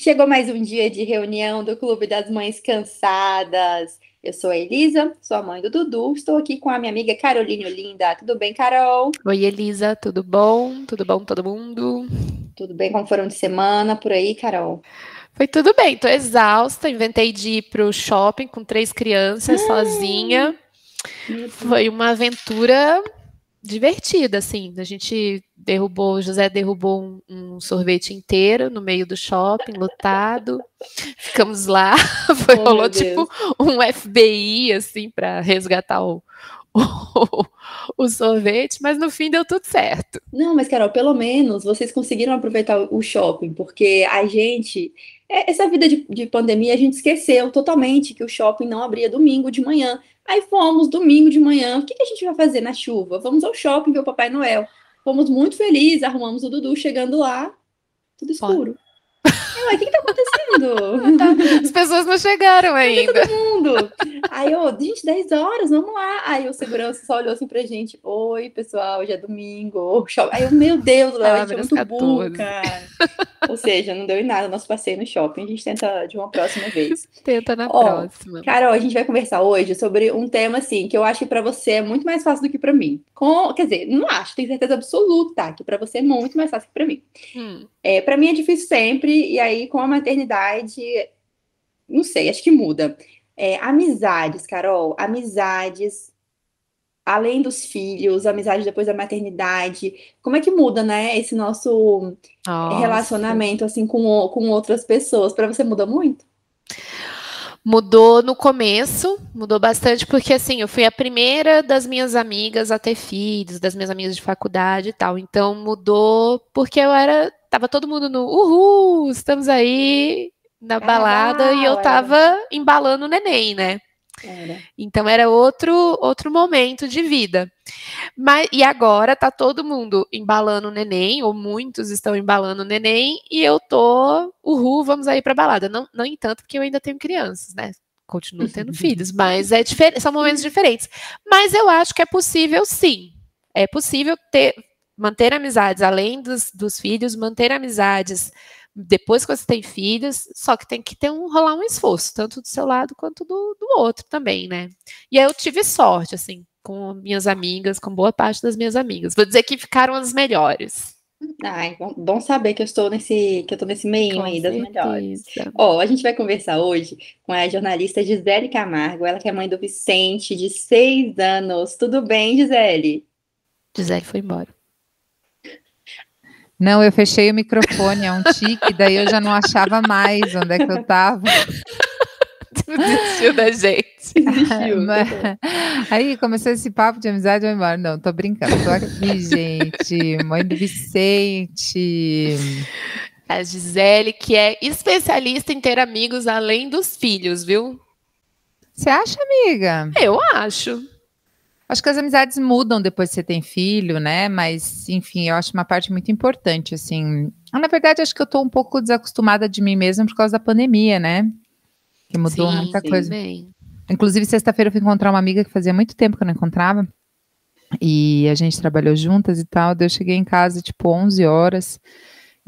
Chegou mais um dia de reunião do Clube das Mães Cansadas. Eu sou a Elisa, sou a mãe do Dudu. Estou aqui com a minha amiga Caroline Olinda. Tudo bem, Carol? Oi, Elisa, tudo bom? Tudo bom, todo mundo? Tudo bem? Como foram de semana por aí, Carol? Foi tudo bem, tô exausta. Inventei de ir pro shopping com três crianças, sozinha. Foi uma aventura divertida, assim. A gente derrubou, o José derrubou um, um, sorvete inteiro no meio do shopping, lotado. Ficamos lá, foi oh, rolou tipo um FBI, assim, para resgatar o, o, o, sorvete, mas no fim deu tudo certo. Não, mas Carol, pelo menos vocês conseguiram aproveitar o shopping, porque a gente, é, essa vida de, de pandemia, a gente esqueceu totalmente que o shopping não abria domingo de manhã. Aí fomos domingo de manhã. O que, que a gente vai fazer na chuva? Vamos ao shopping ver o Papai Noel. Fomos muito felizes, arrumamos o Dudu chegando lá, tudo escuro. Ué, o que, que tá acontecendo? Tá. As pessoas não chegaram ainda. Todo mundo. Aí eu, gente, 10 horas, vamos lá. Aí o segurança só olhou assim pra gente: Oi, pessoal, hoje é domingo. Aí eu, meu Deus, Léo, a gente é muito burro, cara. Ou seja, não deu em nada nosso passeio no shopping. A gente tenta de uma próxima vez. Tenta na Ó, próxima. Carol, a gente vai conversar hoje sobre um tema assim que eu acho que pra você é muito mais fácil do que pra mim. Com, quer dizer, não acho, tenho certeza absoluta que pra você é muito mais fácil que pra mim. Hum. É, pra mim é difícil sempre, e aí com a maternidade, não sei, acho que muda. É, amizades, Carol, amizades, além dos filhos, amizades depois da maternidade, como é que muda, né, esse nosso Nossa. relacionamento, assim, com, com outras pessoas? Para você muda muito? Mudou no começo, mudou bastante, porque assim, eu fui a primeira das minhas amigas a ter filhos, das minhas amigas de faculdade e tal. Então mudou porque eu era. Tava todo mundo no uhul, estamos aí, na balada e eu tava era. embalando o neném, né? Era. Então era outro outro momento de vida. Mas e agora tá todo mundo embalando o neném, ou muitos estão embalando o neném, e eu tô, uhul, vamos aí pra balada. Não, não entanto, porque eu ainda tenho crianças, né? Continuo tendo filhos, mas é diferente, são momentos diferentes. Mas eu acho que é possível sim. É possível ter manter amizades além dos, dos filhos, manter amizades depois que você tem filhos, só que tem que ter um rolar um esforço, tanto do seu lado quanto do, do outro também, né? E aí eu tive sorte, assim, com minhas amigas, com boa parte das minhas amigas. Vou dizer que ficaram as melhores. Ai, bom, bom saber que eu estou nesse, que eu estou nesse meio aí das melhores. Ó, oh, a gente vai conversar hoje com a jornalista Gisele Camargo, ela que é mãe do Vicente, de seis anos. Tudo bem, Gisele? Gisele foi embora. Não, eu fechei o microfone, é um tique, daí eu já não achava mais onde é que eu tava. Desistiu da gente. Desistiu. Mas, aí começou esse papo de amizade, eu embora. Não, tô brincando, tô aqui, gente. Mãe do Vicente. A Gisele, que é especialista em ter amigos além dos filhos, viu? Você acha, amiga? Eu acho. Acho que as amizades mudam depois que você tem filho, né? Mas, enfim, eu acho uma parte muito importante, assim. Na verdade, acho que eu tô um pouco desacostumada de mim mesma por causa da pandemia, né? Que mudou sim, muita sim, coisa. Bem. Inclusive, sexta-feira eu fui encontrar uma amiga que fazia muito tempo que eu não encontrava. E a gente trabalhou juntas e tal. Daí eu cheguei em casa, tipo, 11 horas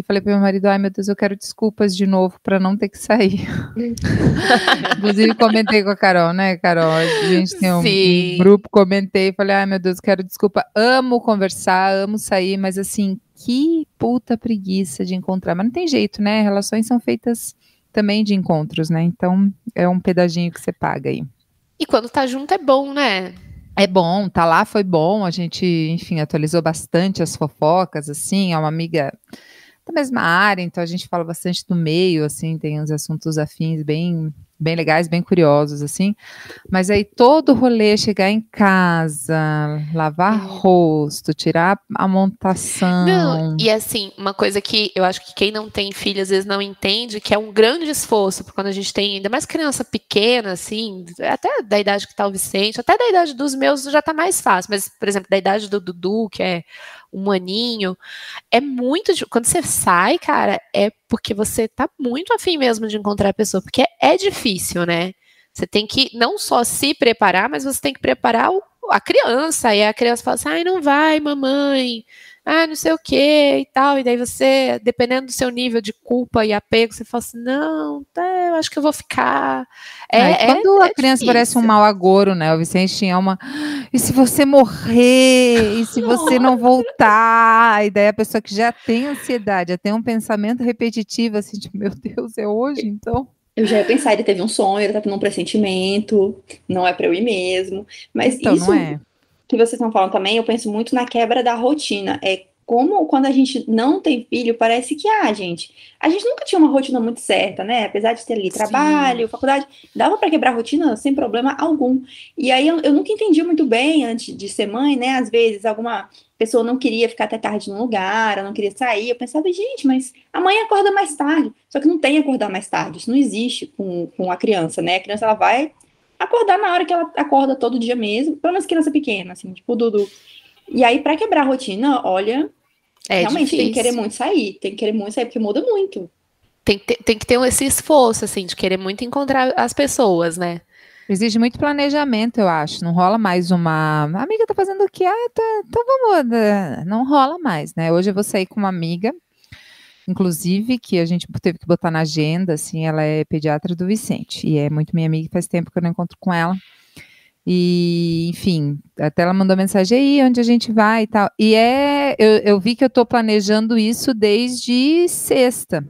e falei para meu marido: ai meu Deus, eu quero desculpas de novo para não ter que sair. Inclusive, comentei com a Carol, né, Carol? A gente tem um, um, grupo, comentei, falei: ai meu Deus, quero desculpa. Amo conversar, amo sair, mas assim, que puta preguiça de encontrar. Mas não tem jeito, né? Relações são feitas também de encontros, né? Então é um pedaginho que você paga aí. E quando tá junto é bom, né? É bom, tá lá, foi bom. A gente, enfim, atualizou bastante as fofocas, assim. É uma amiga da mesma área, então a gente fala bastante do meio, assim, tem uns assuntos afins bem bem legais, bem curiosos, assim. Mas aí todo o rolê, chegar em casa, lavar é. rosto, tirar a montação. Não, e assim, uma coisa que eu acho que quem não tem filho às vezes não entende, que é um grande esforço, quando a gente tem ainda mais criança pequena, assim, até da idade que tá o Vicente, até da idade dos meus já tá mais fácil, mas, por exemplo, da idade do Dudu, que é um aninho, é muito. Quando você sai, cara, é porque você tá muito afim mesmo de encontrar a pessoa, porque é, difícil, né? Você tem que não só se preparar, mas você tem que preparar o, a criança. E a criança fala assim: ai, não vai, mamãe. Ah, não sei o que e tal, e daí você, dependendo do seu nível de culpa e apego, você fala assim, não, tá, eu acho que eu vou ficar. É, é quando é, a criança difícil. parece um mau agouro, né? O Vicente tinha uma. E se você morrer? E se você não voltar? E daí a pessoa que já tem ansiedade, já tem um pensamento repetitivo, assim, tipo, meu Deus, é hoje, então. Eu já ia pensar, ele teve um sonho, ele tá tendo um pressentimento, não é para eu ir mesmo. Mas então, isso é. Que vocês estão falando também, eu penso muito na quebra da rotina. É como quando a gente não tem filho, parece que, ah, gente, a gente nunca tinha uma rotina muito certa, né? Apesar de ter ali trabalho, Sim. faculdade, dava para quebrar a rotina sem problema algum. E aí eu, eu, nunca entendi muito bem antes de ser mãe, né? Às vezes alguma pessoa não queria ficar até tarde no lugar, ou não queria sair. Eu pensava, gente, mas a mãe acorda mais tarde. Só que não tem acordar mais tarde, isso não existe com, com a criança, né? A criança ela vai acordar na hora que ela acorda todo dia mesmo, pelo menos criança pequena, assim, tipo o Dudu. E aí, para quebrar a rotina, olha, é Realmente difícil. tem que querer muito sair, tem que querer muito sair, porque muda muito. Tem que, ter, tem que ter esse esforço, assim, de querer muito encontrar as pessoas, né? Exige muito planejamento, eu acho. Não rola mais uma. A amiga tá fazendo o quê? Ah, tá... então vamos. Né? Não rola mais, né? Hoje eu vou sair com uma amiga, inclusive, que a gente teve que botar na agenda, assim, ela é pediatra do Vicente. E é muito minha amiga, faz tempo que eu não encontro com ela. E, enfim, até ela mandou mensagem aí, onde a gente vai e tal. E é, eu, eu vi que eu estou planejando isso desde sexta.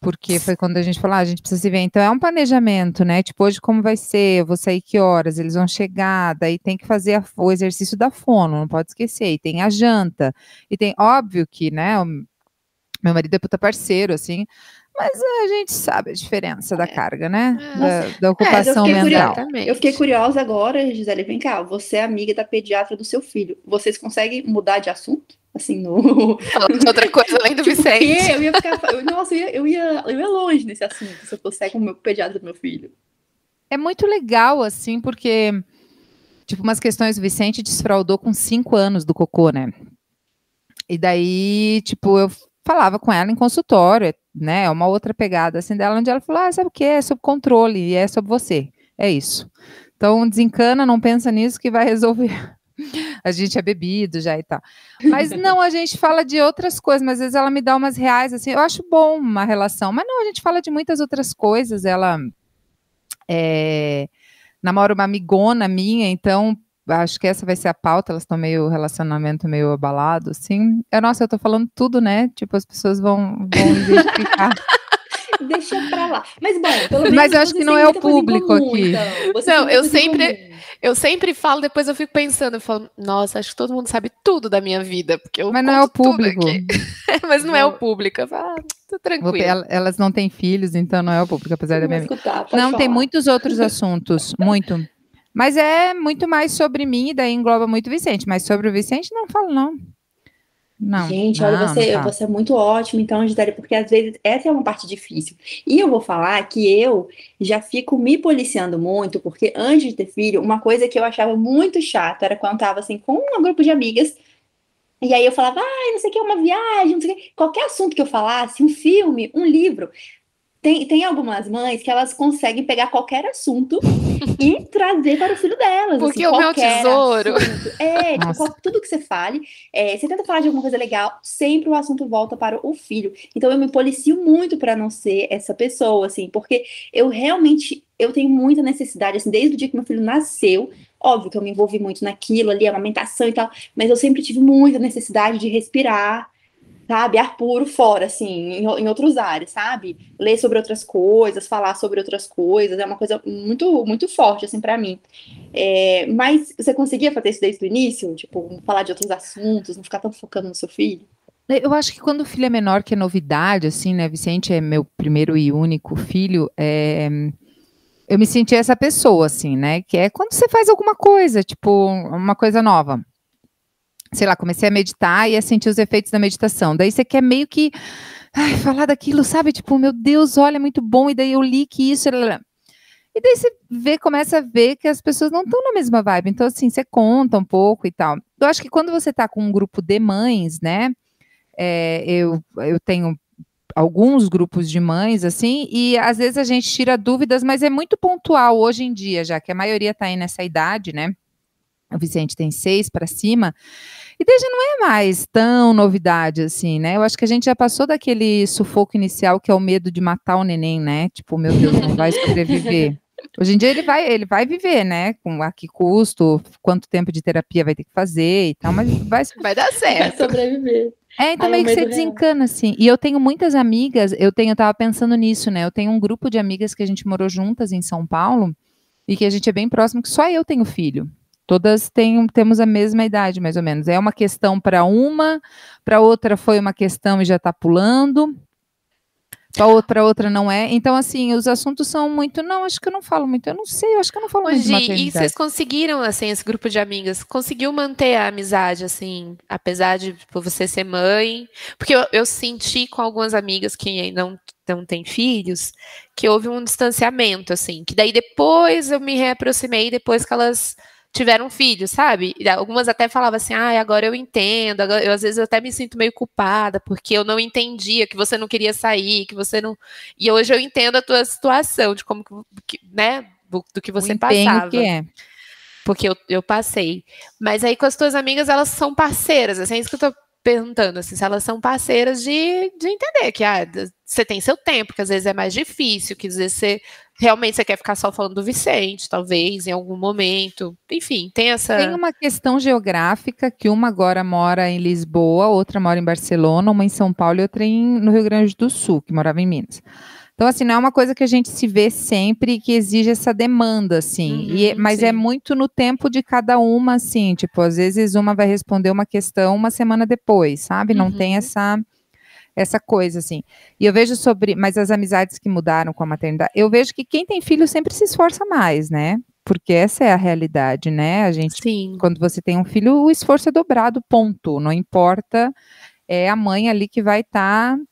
Porque foi quando a gente falou, ah, a gente precisa se ver. Então é um planejamento, né? Tipo, hoje como vai ser? Eu vou sair que horas? Eles vão chegar, daí tem que fazer a, o exercício da fono, não pode esquecer. E tem a janta. E tem, óbvio que, né? Meu marido é puta parceiro, assim. Mas a gente sabe a diferença da é. carga, né? É. Da, da, ocupação é, eu mental. eu fiquei curiosa agora, Gisele, vem cá. Você é amiga da pediatra do seu filho. Vocês conseguem mudar de assunto? Assim, no. Falando de outra coisa além do tipo, Vicente. Eu ia ficar. Eu, nossa, eu ia, eu, ia, eu ia longe nesse assunto se eu fosse com o meu pediatra do meu filho. É muito legal, assim, porque. Tipo, umas questões, o Vicente desfraudou com cinco anos do cocô, né? E daí, tipo, eu falava com ela em consultório, né? É uma outra pegada assim dela, onde ela falou: ah, sabe o que? É sobre controle e é sobre você. É isso. Então, desencana, não pensa nisso que vai resolver. A gente é bebido já e tal. Mas não, a gente fala de outras coisas, mas às vezes ela me dá umas reais, assim, eu acho bom uma relação, mas não, a gente fala de muitas outras coisas. Ela é, namora uma amigona minha, então acho que essa vai ser a pauta, elas estão meio relacionamento meio abalado, assim. Eu, nossa, eu tô falando tudo, né? Tipo, as pessoas vão, vão identificar. Deixa pra lá. Mas bom, pelo menos. Mas eu acho que não é o público comum, aqui. Então. Não, eu sempre, eu sempre falo, depois eu fico pensando, eu falo, nossa, acho que todo mundo sabe tudo da minha vida, porque eu Mas não é o público. Mas não, é o público. Eu falo, ah, tô tranquilo. Elas não têm filhos, então não é o público, apesar da minha escutar, Não, falar. tem muitos outros assuntos, muito. Mas é muito mais sobre mim, e daí engloba muito o Vicente. Mas sobre o Vicente, não falo, não. Não, Gente, não, olha, você, tá. você é muito ótimo, então, Gisele, porque às vezes essa é uma parte difícil. E eu vou falar que eu já fico me policiando muito, porque antes de ter filho, uma coisa que eu achava muito chata era quando eu tava assim com um grupo de amigas, e aí eu falava, ah, não sei o que, uma viagem, não sei o que, qualquer assunto que eu falasse, um filme, um livro, tem, tem algumas mães que elas conseguem pegar qualquer assunto e trazer para o filho delas. Assim, Porque assim, o meu tesouro. Assunto. É, tipo, tudo que você fale, é, você tenta falar de alguma coisa legal, sempre o assunto volta para o filho. Então eu me policio muito para não ser essa pessoa, assim, porque eu realmente eu tenho muita necessidade, assim, desde o dia que meu filho nasceu, óbvio que eu me envolvi muito naquilo ali, amamentação e tal, mas eu sempre tive muita necessidade de respirar sabe, ar puro fora, assim, em, em, outros áreas, sabe? Ler sobre outras coisas, falar sobre outras coisas, é uma coisa muito, muito forte, assim, para mim. É, mas você conseguia fazer isso desde o início? Tipo, falar de outros assuntos, não ficar tão focando no seu filho? Eu acho que quando o filho é menor, que é novidade, assim, né? Vicente é meu primeiro e único filho, é eu me senti essa pessoa, assim, né? Que é quando você faz alguma coisa, tipo, uma coisa nova sei lá, comecei a meditar e a sentir os efeitos da meditação. Daí você quer meio que ai, falar daquilo, sabe? Tipo, meu Deus, olha, é muito bom. E daí eu li que isso. E daí você vê, começa a ver que as pessoas não estão na mesma vibe. Então, assim, você conta um pouco e tal. Eu acho que quando você está com um grupo de mães, né? É, eu, eu tenho alguns grupos de mães, assim, e às vezes a gente tira dúvidas, mas é muito pontual hoje em dia, já que a maioria está aí nessa idade, né? o Vicente tem seis para cima. E desde não é mais tão novidade assim, né? Eu acho que a gente já passou daquele sufoco inicial que é o medo de matar o neném, né? Tipo, meu Deus, não vai sobreviver. Hoje em dia ele vai, ele vai viver, né? Com a que custo, quanto tempo de terapia vai ter que fazer e tal, mas vai, vai dar certo. Vai sobreviver. É, então meio que você desencana, assim. E eu tenho muitas amigas, eu tenho, eu tava pensando nisso, né? Eu tenho um grupo de amigas que a gente morou juntas em São Paulo e que a gente é bem próximo, que só eu tenho filho. Todas têm, temos a mesma idade, mais ou menos. É uma questão para uma, para outra foi uma questão e já está pulando para outra não é. Então, assim, os assuntos são muito. Não, acho que eu não falo muito. Eu não sei, eu acho que eu não falo Hoje, muito. E vocês conseguiram, assim, esse grupo de amigas, conseguiu manter a amizade, assim, apesar de tipo, você ser mãe? Porque eu, eu senti com algumas amigas que não, não têm filhos que houve um distanciamento, assim, que daí depois eu me reaproximei, depois que elas tiveram filhos, sabe? E algumas até falavam assim, ah, agora eu entendo, agora, eu às vezes eu até me sinto meio culpada, porque eu não entendia que você não queria sair, que você não. E hoje eu entendo a tua situação, de como que, né, do, do que você passava. Que é. Porque eu, eu passei. Mas aí com as tuas amigas, elas são parceiras, assim, é isso que eu tô perguntando, assim, se elas são parceiras de, de entender que ah, você tem seu tempo, que às vezes é mais difícil, que às vezes você realmente você quer ficar só falando do Vicente, talvez, em algum momento. Enfim, tem essa. Tem uma questão geográfica que uma agora mora em Lisboa, outra mora em Barcelona, uma em São Paulo e outra em, no Rio Grande do Sul, que morava em Minas. Então, assim, não é uma coisa que a gente se vê sempre que exige essa demanda, assim. Uhum, e, mas é sim. é muito no tempo de cada uma, assim. Tipo, às vezes uma vai responder uma questão uma semana depois, sabe? Não uhum. tem essa essa coisa, assim. E eu vejo sobre, mas as amizades que mudaram com a maternidade, eu vejo que quem tem filho sempre se esforça mais, né? Porque essa é a realidade, né? A gente, Sim. quando você tem um filho, o esforço é dobrado, ponto. Não importa, é a mãe ali que vai estar tá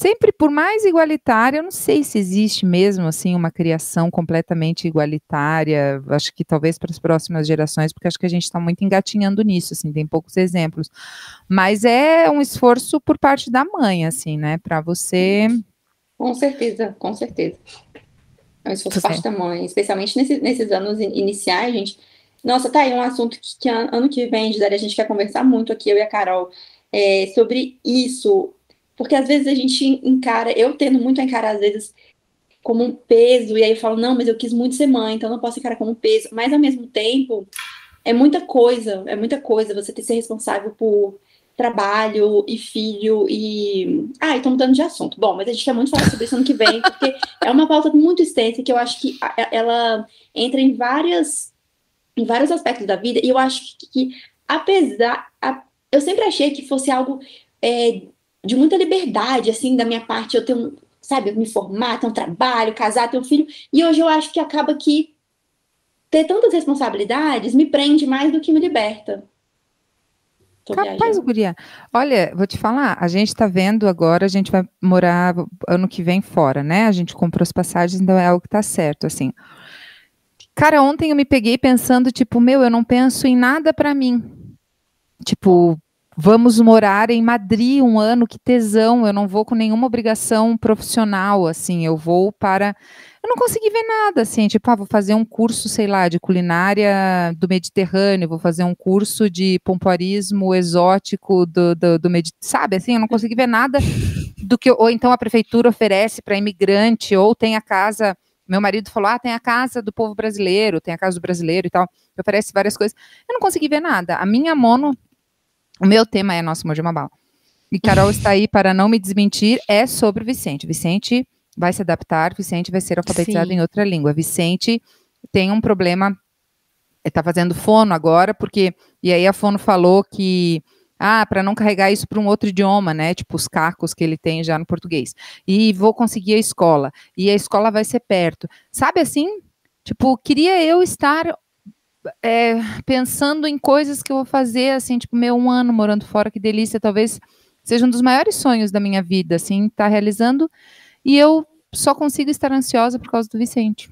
sempre por mais igualitária, eu não sei se existe mesmo assim uma criação completamente igualitária. Acho que talvez para as próximas gerações, porque acho que a gente está muito engatinhando nisso, assim, tem poucos exemplos. Mas é um esforço por parte da mãe, assim, né, para você. Com certeza, com certeza. É um esforço por parte da mãe, especialmente nesse, nesses anos iniciais, gente. Nossa, tá aí um assunto que, que ano que vem, Gisele, a gente quer conversar muito aqui, eu e a Carol, é, sobre isso, porque às vezes a gente encara, eu tendo muito a encarar, às vezes, como um peso, e aí eu falo, não, mas eu quis muito ser mãe, então não posso encarar como um peso. Mas ao mesmo tempo, é muita coisa, é muita coisa você ter que ser responsável por trabalho e filho e. Ah, então mudando de assunto. Bom, mas a gente quer muito falar sobre isso ano que vem, porque é uma pauta muito extensa que eu acho que ela entra em várias em vários aspectos da vida, e eu acho que, apesar. A, eu sempre achei que fosse algo é, de muita liberdade, assim, da minha parte, eu tenho, sabe, me formar, ter um trabalho, casar, ter um filho, e hoje eu acho que acaba que ter tantas responsabilidades me prende mais do que me liberta. Tô Capaz, viajando. Guria. Olha, vou te falar, a gente tá vendo agora, a gente vai morar ano que vem fora, né? A gente comprou as passagens, então é algo que tá certo, assim. Cara, ontem eu me peguei pensando, tipo, meu, eu não penso em nada para mim. Tipo, Vamos morar em Madrid um ano, que tesão. Eu não vou com nenhuma obrigação profissional, assim. Eu vou para. Eu não consegui ver nada, assim. Tipo, ah, vou fazer um curso, sei lá, de culinária do Mediterrâneo, vou fazer um curso de pompoarismo exótico do, do, do Mediterrâneo. Sabe, assim, eu não consegui ver nada do que. Ou então a prefeitura oferece para imigrante, ou tem a casa. Meu marido falou: ah, tem a casa do povo brasileiro, tem a casa do brasileiro e tal. Oferece várias coisas. Eu não consegui ver nada. A minha mono o meu tema é Nosso Amor de uma Bala. E Carol está aí para não me desmentir, é sobre Vicente. Vicente vai se adaptar, Vicente vai ser alfabetizado Sim. em outra língua. Vicente tem um problema, está fazendo fono agora, porque. E aí a fono falou que. Ah, para não carregar isso para um outro idioma, né? Tipo os cacos que ele tem já no português. E vou conseguir a escola. E a escola vai ser perto. Sabe assim? Tipo, queria eu estar é, pensando em coisas que eu vou fazer, assim, tipo, meu um ano morando fora, que delícia, talvez seja um dos maiores sonhos da minha vida, assim, estar tá realizando, e eu só consigo estar ansiosa por causa do Vicente.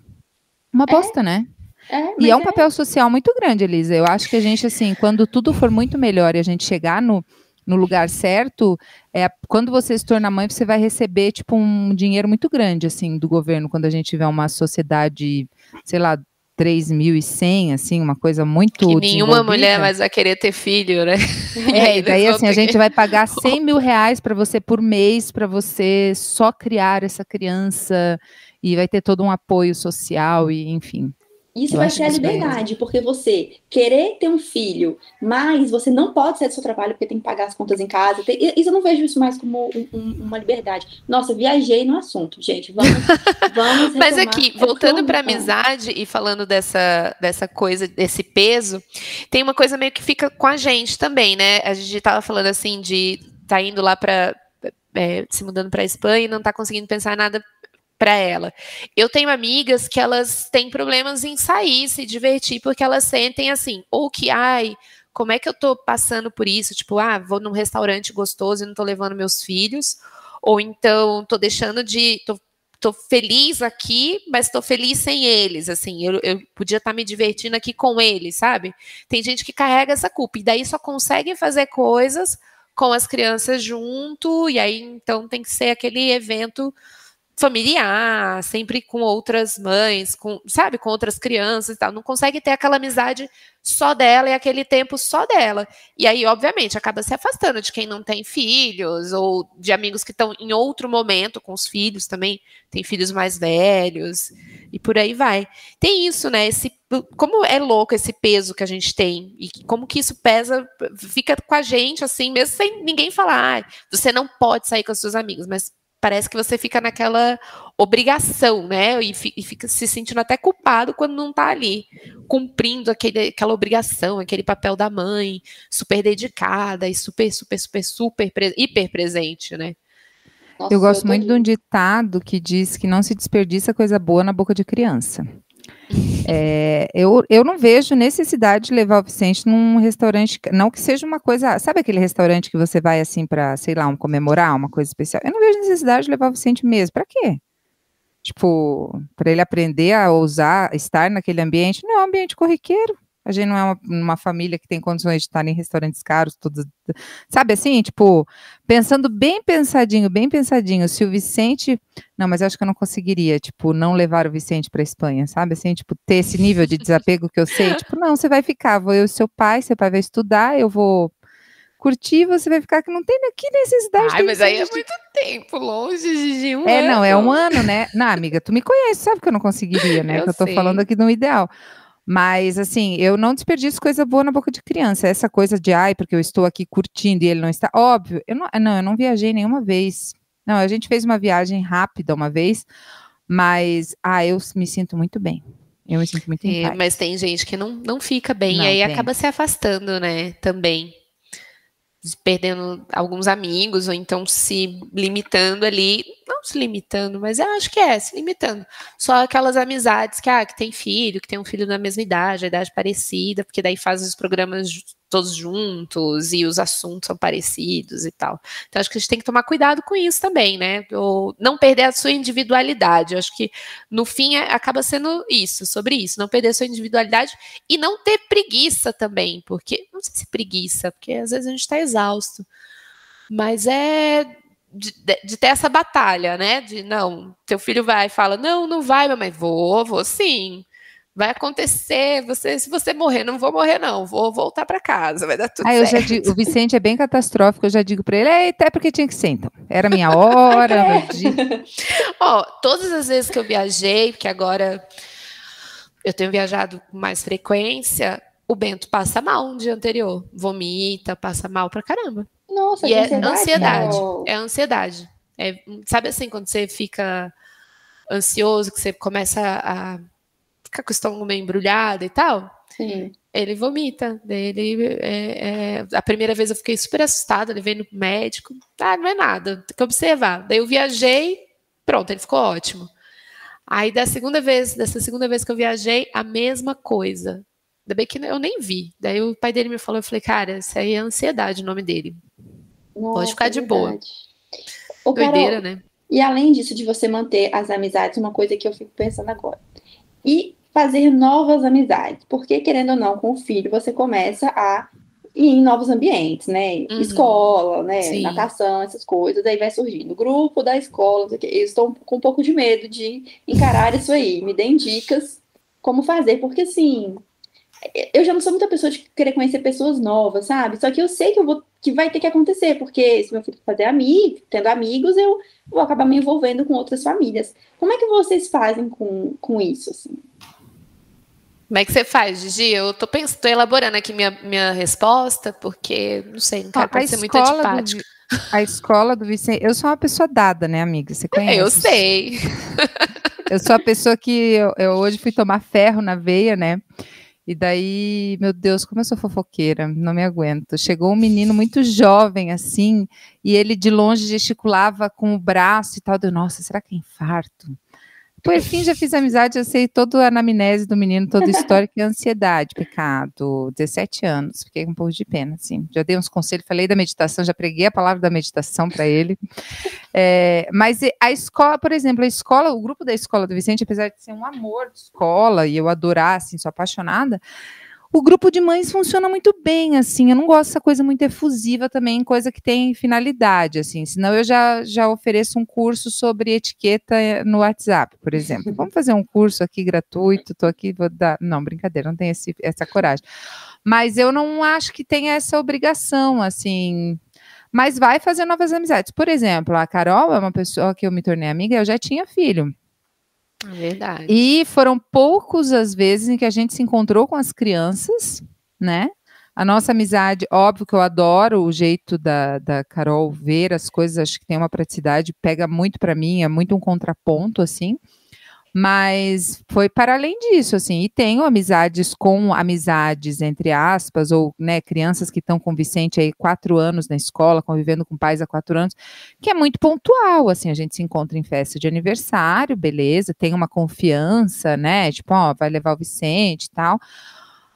Uma bosta, é, né? É, e é um é. papel social muito grande, Elisa. Eu acho que a gente, assim, quando tudo for muito melhor e a gente chegar no, no lugar certo, é, quando você se torna mãe, você vai receber, tipo, um dinheiro muito grande, assim, do governo, quando a gente tiver uma sociedade, sei lá, 3.100, assim, uma coisa muito. Que nenhuma mulher mais vai querer ter filho, né? É, e daí assim, a gente vai pagar 100 mil reais para você por mês, para você só criar essa criança, e vai ter todo um apoio social, e enfim. Isso eu vai ser a liberdade, porque você querer ter um filho, mas você não pode sair do seu trabalho porque tem que pagar as contas em casa. Tem, isso eu não vejo isso mais como um, um, uma liberdade. Nossa, viajei no assunto, gente. Vamos, vamos Mas aqui, é voltando para amizade e falando dessa, dessa coisa, desse peso, tem uma coisa meio que fica com a gente também, né? A gente tava falando assim de tá indo lá para é, se mudando para Espanha e não tá conseguindo pensar nada para ela. Eu tenho amigas que elas têm problemas em sair, se divertir, porque elas sentem assim, ou que, ai, como é que eu tô passando por isso? Tipo, ah, vou num restaurante gostoso e não tô levando meus filhos, ou então tô deixando de. Tô, tô feliz aqui, mas tô feliz sem eles, assim, eu, eu podia estar tá me divertindo aqui com eles, sabe? Tem gente que carrega essa culpa, e daí só conseguem fazer coisas com as crianças junto, e aí então tem que ser aquele evento familiar, sempre com outras mães, com, sabe, com outras crianças e tal. Não consegue ter aquela amizade só dela e aquele tempo só dela. E aí, obviamente, acaba se afastando de quem não tem filhos ou de amigos que estão em outro momento com os filhos também, tem filhos mais velhos e por aí vai. Tem isso, né? Esse como é louco esse peso que a gente tem e como que isso pesa, fica com a gente assim, mesmo sem ninguém falar, ah, você não pode sair com os seus amigos, mas parece que você fica naquela obrigação, né? E, e, fica se sentindo até culpado quando não tá ali, cumprindo aquele, aquela obrigação, aquele papel da mãe, super dedicada e super, super, super, super, hiper presente, né? Nossa, eu gosto eu muito de um ditado que diz que não se desperdiça coisa boa na boca de criança. É, eu, eu não vejo necessidade de levar o Vicente num restaurante, não que seja uma coisa, sabe aquele restaurante que você vai assim para, sei lá, um comemorar, uma coisa especial? Eu não vejo necessidade de levar o Vicente mesmo. Para quê? Tipo, para ele aprender a ousar estar naquele ambiente, não é um ambiente corriqueiro. A gente não é uma, uma, família que tem condições de estar em restaurantes caros, todos, sabe assim, tipo, pensando bem pensadinho, bem pensadinho, se o Vicente, não, mas eu acho que eu não conseguiria, tipo, não levar o Vicente para Espanha, sabe assim, tipo, ter esse nível de desapego que eu sei, tipo, não, você vai ficar, vou eu e seu pai, seu pai vai estudar, eu vou curtir, você vai ficar que não tem aqui necessidade. Ai, mas aí é muito tempo, longe de um É, ano. não, é um ano, né? Não, amiga, tu me conhece, sabe que eu não conseguiria, né? Eu que eu tô sei. falando aqui no ideal. Mas, assim, eu não desperdiço coisa boa na boca de criança. Essa coisa de, ai, porque eu estou aqui curtindo e ele não está. Óbvio, eu não, não, eu não viajei nenhuma vez. Não, a gente fez uma viagem rápida uma vez, mas, ah, eu me sinto muito bem. Eu me sinto muito bem. É, mas tem gente que não, não fica bem, não, e aí tem. acaba se afastando, né, também perdendo alguns amigos, ou então se limitando ali, não se limitando, mas eu acho que é, se limitando. Só aquelas amizades que, ah, que tem filho, que tem um filho da mesma idade, a idade parecida, porque daí faz os programas todos juntos e os assuntos são parecidos e tal. Então, acho que a gente tem que tomar cuidado com isso também, né? Ou não perder a sua individualidade. Eu acho que, no fim, é, acaba sendo isso, sobre isso, não perder a sua individualidade e não ter preguiça também, porque, não sei se preguiça, porque às vezes a gente está exausto, mas é de, de, ter essa batalha, né? De não, teu filho vai e fala: Não, não vai, mamãe. Vou, vou sim vai acontecer, você, se você morrer, não vou morrer não, vou voltar para casa, vai dar tudo ah, certo. Digo, o Vicente é bem catastrófico, eu já digo para ele, até porque tinha que ser então, era minha hora, Ó, todas as vezes que eu viajei, porque agora eu tenho viajado com mais frequência, o Bento passa mal no dia anterior, vomita, passa mal pra caramba. Nossa, e é ansiedade, é ansiedade. É, sabe assim, quando você fica ansioso, que você começa a fica com o estômago meio embrulhado e tal, Sim. ele vomita. Ele, é, é, a primeira vez eu fiquei super assustada, ele veio no médico. Ah, não é nada, tem que observar. Daí eu viajei, pronto, ele ficou ótimo. Aí da segunda vez, dessa segunda vez que eu viajei, a mesma coisa. Ainda bem que eu nem vi. Daí o pai dele me falou, eu falei, cara, isso aí é ansiedade o nome dele. Nossa, Pode ficar de boa. Ô, Doideira, Carol, né? E além disso, de você manter as amizades, uma coisa que eu fico pensando agora. E fazer novas amizades, porque querendo ou não, com o filho você começa a ir em novos ambientes, né? Uhum. Escola, né? Sim. Natação, essas coisas, aí vai surgindo. Grupo da escola, eles estão com um pouco de medo de encarar isso aí. Me deem dicas como fazer, porque assim, eu já não sou muita pessoa de querer conhecer pessoas novas, sabe? Só que eu sei que eu vou que vai ter que acontecer, porque se meu filho fazer amigo, tendo amigos, eu vou acabar me envolvendo com outras famílias. Como é que vocês fazem com, com isso, assim? Como é que você faz, Gigi? Eu tô pensando, tô elaborando aqui minha, minha resposta, porque, não sei, não quero parecer muito antipática. Do, a escola do Vicente. Eu sou uma pessoa dada, né, amiga? Você conhece? Eu sei. Eu sou a pessoa que eu, eu hoje fui tomar ferro na veia, né? E daí, meu Deus, como eu sou fofoqueira, não me aguento. Chegou um menino muito jovem, assim, e ele de longe gesticulava com o braço e tal. Deu, nossa, será que é infarto? Por fim, já fiz amizade, eu sei toda a anamnese do menino, toda a história, que é ansiedade, pecado, 17 anos, fiquei com um pouco de pena, assim. Já dei uns conselhos, falei da meditação, já preguei a palavra da meditação para ele. É, mas a escola, por exemplo, a escola, o grupo da escola do Vicente, apesar de ser um amor de escola e eu adorar, assim, sou apaixonada, o grupo de mães funciona muito bem, assim. Eu não gosto dessa coisa muito efusiva também, coisa que tem finalidade, assim. Senão eu já, já ofereço um curso sobre etiqueta eh, no WhatsApp, por exemplo. Vamos fazer um curso aqui gratuito, tô aqui, vou dar. Não, brincadeira, não tem esse, essa coragem. Mas eu não acho que tenha essa obrigação, assim. Mas vai fazer novas amizades. Por exemplo, a Carol é uma pessoa que eu me tornei amiga, eu já tinha filho. Verdade. E foram poucos as vezes em que a gente se encontrou com as crianças, né? A nossa amizade, óbvio que eu adoro o jeito da, da Carol ver as coisas, acho que tem uma praticidade, pega muito para mim, é muito um contraponto, assim. Mas foi para além disso, assim, e tenho amizades com amizades, entre aspas, ou né, crianças que estão com Vicente aí quatro anos na escola, convivendo com pais há quatro anos, que é muito pontual, assim, a gente se encontra em festa de aniversário, beleza, tem uma confiança, né, tipo, ó, vai levar o Vicente e tal,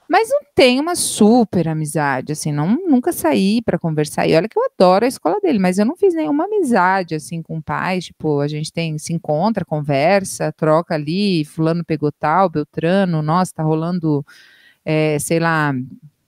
mas não tem uma super amizade, assim, não, nunca saí para conversar. E olha que eu adoro a escola dele, mas eu não fiz nenhuma amizade, assim, com pais. Tipo, a gente tem, se encontra, conversa, troca ali, fulano pegou tal, Beltrano, nossa, tá rolando, é, sei lá,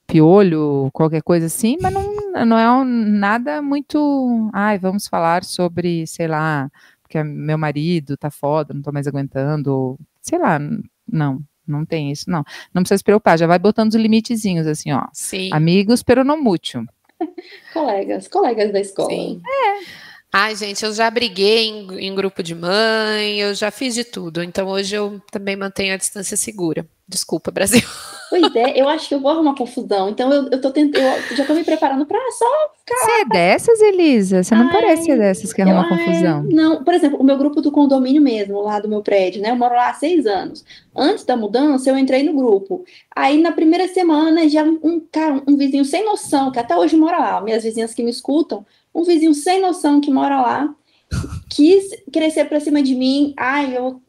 piolho, qualquer coisa assim, mas não, não é um, nada muito, ai, vamos falar sobre, sei lá, porque meu marido tá foda, não tô mais aguentando, sei lá, não, não tem isso, não. Não precisa se preocupar, já vai botando os limitezinhos, assim, ó. Sim. Amigos, pero não mútil. colegas, colegas da escola. Sim. É. Ai, gente, eu já briguei em, em, grupo de mãe, eu já fiz de tudo. Então hoje eu também mantenho a distância segura. Desculpa, Brasil. Pois é, eu acho que eu vou arrumar confusão. Então eu, eu tô tentando, eu já tô me preparando para só ficar. Você é dessas, Elisa? Você não Ai, parece ser dessas que arruma confusão. Não, por exemplo, o meu grupo do condomínio mesmo, lá do meu prédio, né? Eu moro lá há seis anos. Antes da mudança, eu entrei no grupo. Aí na primeira semana, já um cara, um vizinho sem noção, que até hoje mora lá, minhas vizinhas que me escutam, um vizinho sem noção que mora lá, quis crescer pra cima de mim. Ai, eu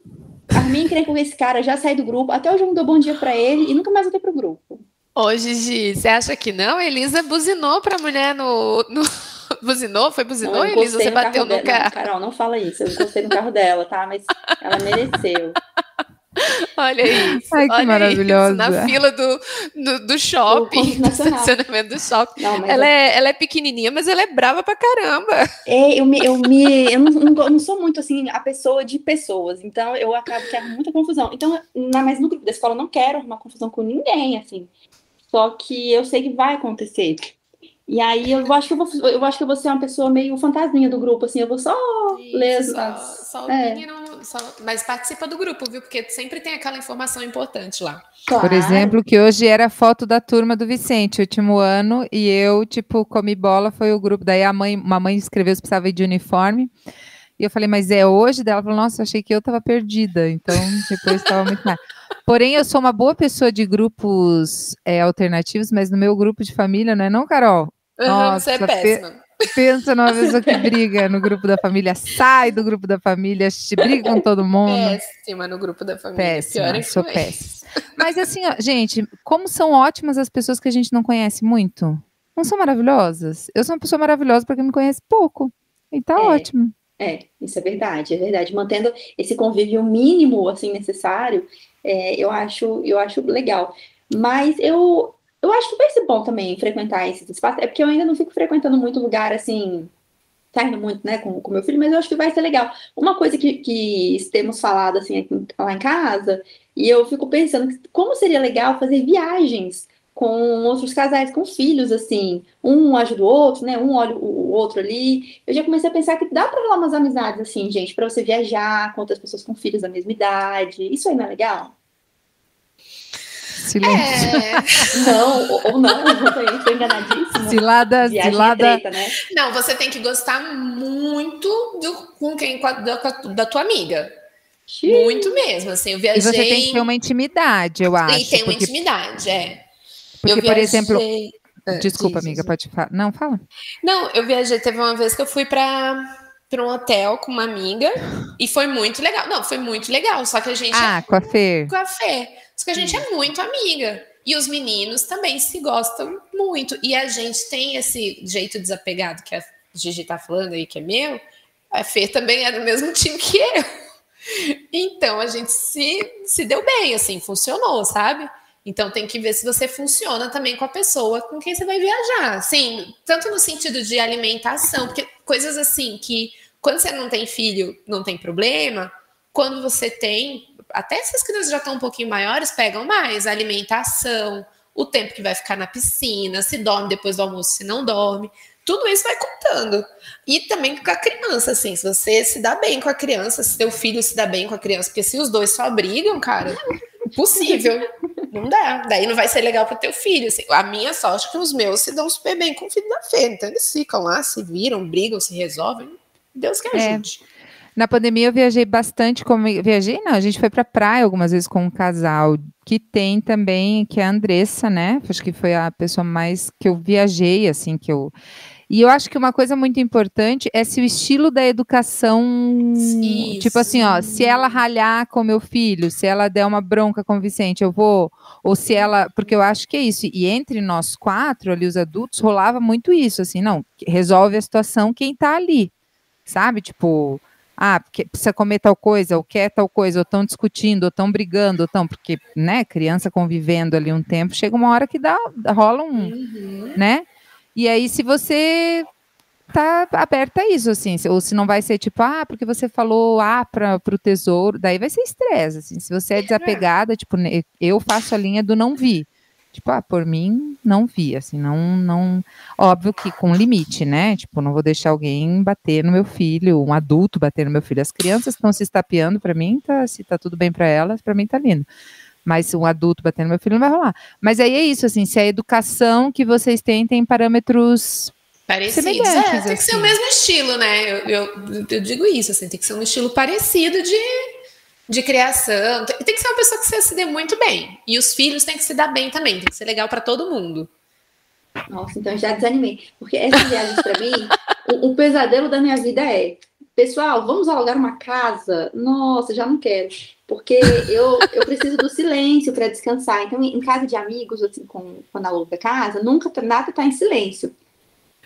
Armin encrenca com esse cara, já saí do grupo. Até hoje eu não dou bom dia para ele e nunca mais voltei pro grupo. Ô, Gigi, você acha que não? Elisa buzinou pra mulher no. no... Buzinou? Foi buzinou, não, Elisa? Você bateu no carro? Não, Carol, não fala isso. Eu encostei no carro dela, tá? Mas ela mereceu. Olha isso. Ai, que olha maravilhosa. Isso, na fila do, do, do shopping, do estacionamento do shopping. Não, ela, é, ela é pequenininha, mas ela é brava pra caramba. É, eu me, eu me, eu não, não, não, sou muito assim a pessoa de pessoas, então eu acabo que muita confusão. Então, na, mas no grupo da escola eu não quero arrumar confusão com ninguém, assim. Só que eu sei que vai acontecer. E aí eu acho que eu vou, eu acho que eu vou ser uma pessoa meio fantasminha do grupo, assim, eu vou só Isso, ler as. Só, só é. menino, só, mas participa do grupo, viu? Porque sempre tem aquela informação importante lá. Claro. Por exemplo, que hoje era foto da turma do Vicente, último ano, e eu, tipo, comi bola, foi o grupo. Daí a mãe, uma mãe escreveu se precisava ir de uniforme. E eu falei, mas é hoje? Daí ela falou, nossa, achei que eu tava perdida. Então, tipo, eu estava muito mais. Porém, eu sou uma boa pessoa de grupos é, alternativos, mas no meu grupo de família, não é não, Carol? Uhum, Nossa, você é péssima. Pe pensa numa pessoa que briga no grupo da família, sai do grupo da família, briga com todo mundo. Péssima no grupo da família. Péssima, sou péssima. Mas assim, ó, gente, como são ótimas as pessoas que a gente não conhece muito? Não são maravilhosas? Eu sou uma pessoa maravilhosa para quem me conhece pouco. E tá é, ótimo. É, isso é verdade, é verdade. Mantendo esse convívio mínimo, assim, necessário, é, eu, acho, eu acho legal. Mas eu, eu acho ser bom também frequentar esses espaços. É porque eu ainda não fico frequentando muito lugar assim, tá indo muito, né, com o meu filho, mas eu acho que vai ser legal. Uma coisa que, que temos falado, assim, aqui, lá em casa, e eu fico pensando, como seria legal fazer viagens com outros casais, com filhos, assim, um ajuda o outro, né, um olha o outro ali. Eu já comecei a pensar que dá para rolar umas amizades, assim, gente, para você viajar com outras pessoas com filhos da mesma idade. Isso aí não é legal? Silêncio. É. Não, ou, não, eu tô enganadíssima. Cilada, Viagem é cilada. É treta, né? Não, você tem que gostar muito do, com quem, da, da tua amiga. Xiii. Muito mesmo, assim, eu viajei... E você tem que ter uma intimidade, eu acho. E tem uma porque... intimidade, é. Porque, viajei... por exemplo... Ah, Desculpa, amiga, pode falar. Não, fala. Não, eu viajei, teve uma vez que eu fui para para um hotel com uma amiga e foi muito legal. Não, foi muito legal, só que a gente Ah, com a Fê. Com a Fê. Só que a gente é muito amiga. E os meninos também se gostam muito. E a gente tem esse jeito desapegado que a Gigi tá falando aí, que é meu. A Fê também é do mesmo time que eu. Então a gente se, se deu bem, assim, funcionou, sabe? Então tem que ver se você funciona também com a pessoa com quem você vai viajar. Sim, tanto no sentido de alimentação, porque coisas assim que quando você não tem filho, não tem problema. Quando você tem, até se as crianças já estão um pouquinho maiores, pegam mais a alimentação, o tempo que vai ficar na piscina, se dorme depois do almoço, se não dorme. Tudo isso vai contando. E também com a criança, assim, se você se dá bem com a criança, se seu filho se dá bem com a criança, porque se os dois só brigam, cara, impossível. Não dá. Daí não vai ser legal para teu filho. Assim. A minha sorte é que os meus se dão super bem com o filho da Fê. Então eles ficam lá, se viram, brigam, se resolvem. Deus que é. ajude. É. Na pandemia eu viajei bastante como viajei, não, a gente foi para praia algumas vezes com um casal que tem também, que é a Andressa, né? Acho que foi a pessoa mais que eu viajei assim, que eu e eu acho que uma coisa muito importante é se o estilo da educação, Isso. tipo assim, ó, se ela ralhar com meu filho, se ela der uma bronca com o Vicente, eu vou, ou se ela, porque eu acho que é isso. E entre nós quatro ali, os adultos, rolava muito isso, assim, não, resolve a situação quem tá ali, sabe? Tipo, ah, porque precisa comer tal coisa, ou quer tal coisa, ou estão discutindo, ou estão brigando, ou estão, porque, né, criança convivendo ali um tempo, chega uma hora que dá, rola um, uhum. né? E aí, se você tá aberta a isso, assim, ou se não vai ser tipo, ah, porque você falou ah para o tesouro, daí vai ser estresse, assim, se você é desapegada, tipo, eu faço a linha do não vi, tipo, ah, por mim, não vi, assim, não, não, óbvio que com limite, né, tipo, não vou deixar alguém bater no meu filho, um adulto bater no meu filho, as crianças estão se estapeando, para mim, tá, se tá tudo bem para elas, para mim tá lindo, mas um adulto batendo meu filho não vai rolar. Mas aí é isso, assim, se a educação que vocês têm tem parâmetros parecidos. É, tem que ser o assim. mesmo estilo, né? Eu, eu, eu, digo isso, assim, tem que ser um estilo parecido de, de criação. Tem, que ser uma pessoa que você se dê muito bem. E os filhos têm que se dar bem também, tem que ser legal para todo mundo. Nossa, então já desanimei. Porque essa viagem para mim, o, o pesadelo da minha vida é pessoal, vamos alugar uma casa? Nossa, já não quero. Porque eu, eu preciso do silêncio para descansar. Então, em casa de amigos, assim, com, quando aluga casa, nunca nada tá em silêncio.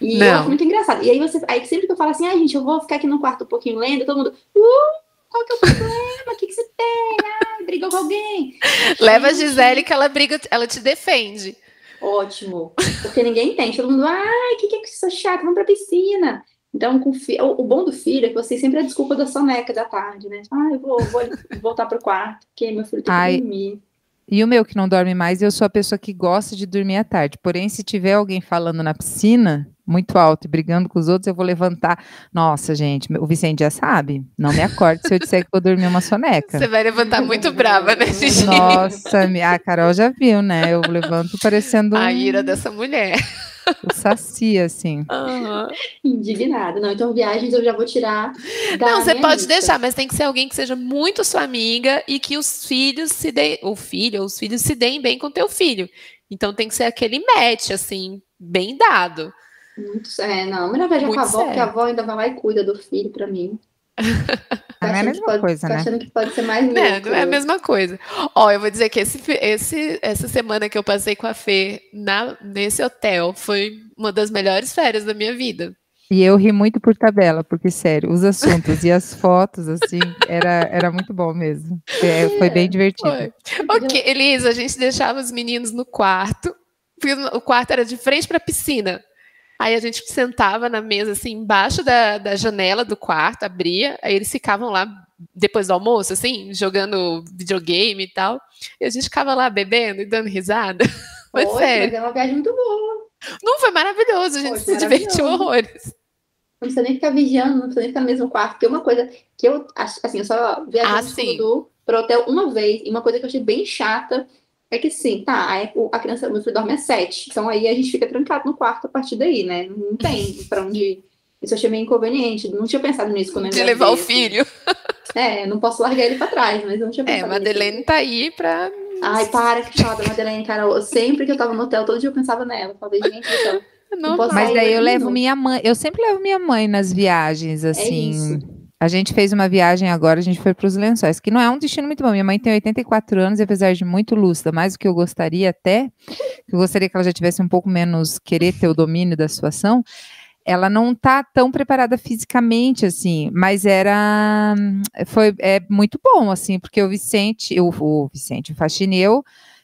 E não. eu acho muito engraçado. E aí você, aí sempre que eu falo assim, ah, gente, eu vou ficar aqui no quarto um pouquinho lendo, todo mundo, uh, qual que é o problema? O que, que você tem? Ah, brigou com alguém. Leva a Gisele que ela briga, ela te defende. Ótimo. Porque ninguém entende. Todo mundo, ai, o que, que é isso chato? Vamos pra piscina. Então, com fi... o, bom do filho é que você sempre é a desculpa da soneca da tarde, né? Ah, eu vou, vou voltar pro quarto, porque meu filho tem Ai, que dormir. E o meu que não dorme mais, eu sou a pessoa que gosta de dormir à tarde. Porém, se tiver alguém falando na piscina, muito alto e brigando com os outros, eu vou levantar. Nossa, gente, o Vicente já sabe. Não me acorde se eu disser que vou dormir uma soneca. Você vai levantar muito brava, né, Gigi? Nossa, a Carol já viu, né? Eu levanto parecendo. A ira dessa mulher. O saci, assim. Uhum. Indignada. Não, então viagens eu já vou tirar. não, você pode lista. deixar, mas tem que ser alguém que seja muito sua amiga e que os filhos se deem. O filho ou os filhos se deem bem com teu filho. Então tem que ser aquele match, assim, bem dado. Muito, é, não, melhor viajar com a avó, sério. porque a avó ainda vai lá e cuida do filho para mim. Não é a mesma pode, coisa, né? achando que pode ser mais não, não é a mesma coisa. Ó, eu vou dizer que esse, esse, essa semana que eu passei com a Fê na, nesse hotel foi uma das melhores férias da minha vida. E eu ri muito por tabela, porque, sério, os assuntos e as fotos, assim, era, era muito bom mesmo. É, foi bem divertido. Foi. Ok, Elisa, a gente deixava os meninos no quarto, porque o quarto era de frente para a piscina. Aí a gente sentava na mesa, assim, embaixo da, da janela do quarto, abria, aí eles ficavam lá depois do almoço, assim, jogando videogame e tal. E a gente ficava lá bebendo e dando risada. Mas Oi, sério. Mas é uma viagem muito boa. Não foi maravilhoso, a gente Poxa, se divertiu horrores. Não precisa nem ficar vigiando, não precisa nem ficar no mesmo quarto. Porque uma coisa que eu, assim, eu só viajei ah, para hotel uma vez, e uma coisa que eu achei bem chata é que sim, tá, a, a criança, meu filho dorme às sete, então aí a gente fica trancado no quarto a partir daí, né? Não tem para onde ir. Isso eu achei meio inconveniente, não tinha pensado nisso quando eu De levar o filho. É, não posso largar ele para trás, mas eu não tinha é, pensado É, Madeleine nisso. tá aí pra... Ai, para que chata, Madeleine, cara. sempre que eu tava no hotel, todo dia eu pensava nela. Eu falei, gente, então, não, não mas daí eu levo minha mãe, eu sempre levo minha mãe nas viagens, é assim. É a gente fez uma viagem agora, a gente foi para os Lençóis, que não é um destino muito bom. Minha mãe tem 84 anos e apesar de muito lúcida, mais do que eu gostaria até, eu gostaria que ela já tivesse um pouco menos querer ter o domínio da situação, ela não tá tão preparada fisicamente assim, mas era foi é muito bom assim, porque o Vicente, o, Vicente, o faxineu,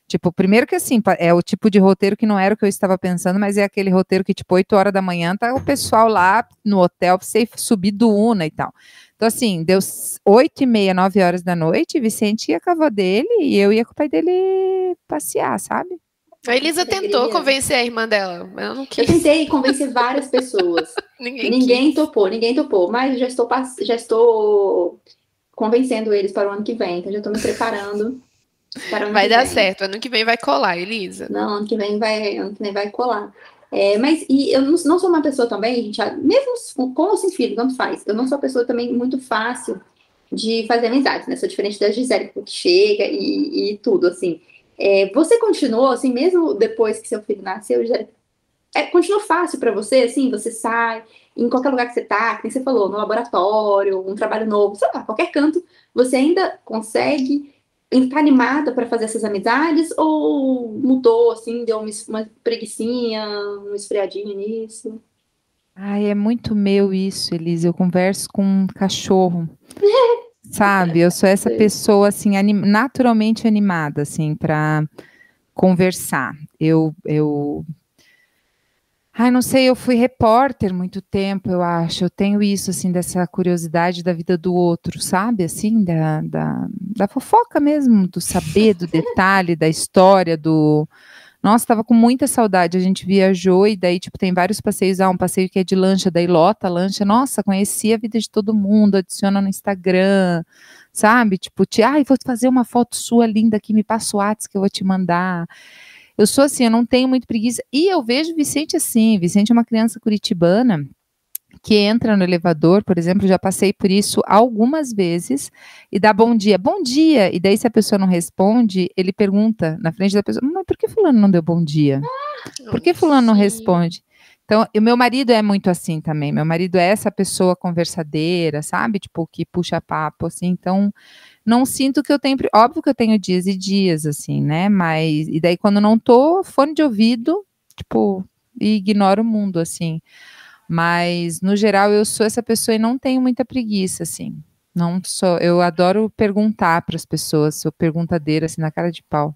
Tipo, primeiro que assim, é o tipo de roteiro que não era o que eu estava pensando, mas é aquele roteiro que, tipo, 8 horas da manhã tá o pessoal lá no hotel você subir do Una e tal. Então, assim, deu 8 e meia, 9 horas da noite, Vicente ia com a avó dele e eu ia com o pai dele passear, sabe? A Elisa tentou convencer a irmã dela, mas eu não quis. Eu tentei convencer várias pessoas. ninguém, ninguém topou, ninguém topou, mas já estou, já estou convencendo eles para o ano que vem, então já estou me preparando. Para o ano vai dar vem. certo, ano que vem vai colar, Elisa. Não, ano que vem vai, ano que vem vai colar. É, mas e eu não, não, sou uma pessoa também, gente, mesmo com ou sem filho, tanto faz. Eu não sou uma pessoa também muito fácil de fazer amizades, né? Sou diferente da Gisele, que chega e, e tudo, assim. É, você continuou, assim, mesmo depois que seu filho nasceu, Gisele, é, continuou fácil para você, assim, você sai, em qualquer lugar que você tá, que você falou, no laboratório, um trabalho novo, sei lá, qualquer canto, você ainda consegue está animada para fazer essas amizades ou mudou, assim, deu uma, uma preguiçinha, um esfriadinho nisso? Ai, é muito meu isso, Elise. Eu converso com um cachorro. sabe? Eu sou essa pessoa, assim, anim naturalmente animada, assim, para conversar. Eu, eu Ai, não sei, eu fui repórter muito tempo, eu acho. Eu tenho isso, assim, dessa curiosidade da vida do outro, sabe? Assim, da, da, da fofoca mesmo, do saber, do detalhe, da história, do. Nossa, tava com muita saudade. A gente viajou e daí, tipo, tem vários passeios. Ah, um passeio que é de lancha, daí lota lancha. Nossa, conheci a vida de todo mundo, adiciona no Instagram, sabe? Tipo, ai, vou fazer uma foto sua linda aqui, me passa o WhatsApp que eu vou te mandar. Eu sou assim, eu não tenho muito preguiça. E eu vejo Vicente assim. Vicente é uma criança curitibana que entra no elevador, por exemplo, já passei por isso algumas vezes, e dá bom dia, bom dia, e daí se a pessoa não responde, ele pergunta na frente da pessoa, mas por que fulano não deu bom dia? Por que fulano não responde? Então, o meu marido é muito assim também, meu marido é essa pessoa conversadeira, sabe? Tipo, que puxa papo, assim, então não sinto que eu tenho. Óbvio que eu tenho dias e dias, assim, né? Mas. E daí, quando não tô, fone de ouvido, tipo, e ignoro o mundo, assim. Mas, no geral, eu sou essa pessoa e não tenho muita preguiça, assim. Não sou. Eu adoro perguntar para as pessoas, sou perguntadeira, assim, na cara de pau.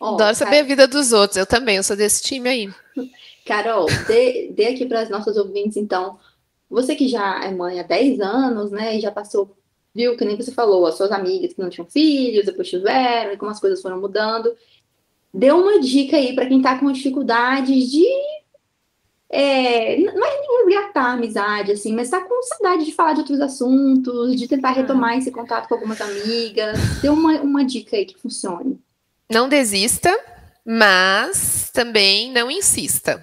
Oh, adoro saber a vida dos outros. Eu também, eu sou desse time aí. Carol, dê, dê aqui para as nossas ouvintes, então. Você que já é mãe há 10 anos, né, e já passou viu, que nem você falou, as suas amigas que não tinham filhos, depois tiveram, e como as coisas foram mudando. Deu uma dica aí para quem está com dificuldades de. É, não é nem resgatar a amizade, assim, mas está com saudade de falar de outros assuntos, de tentar retomar esse contato com algumas amigas. Dê uma, uma dica aí que funcione. Não desista, mas também não insista.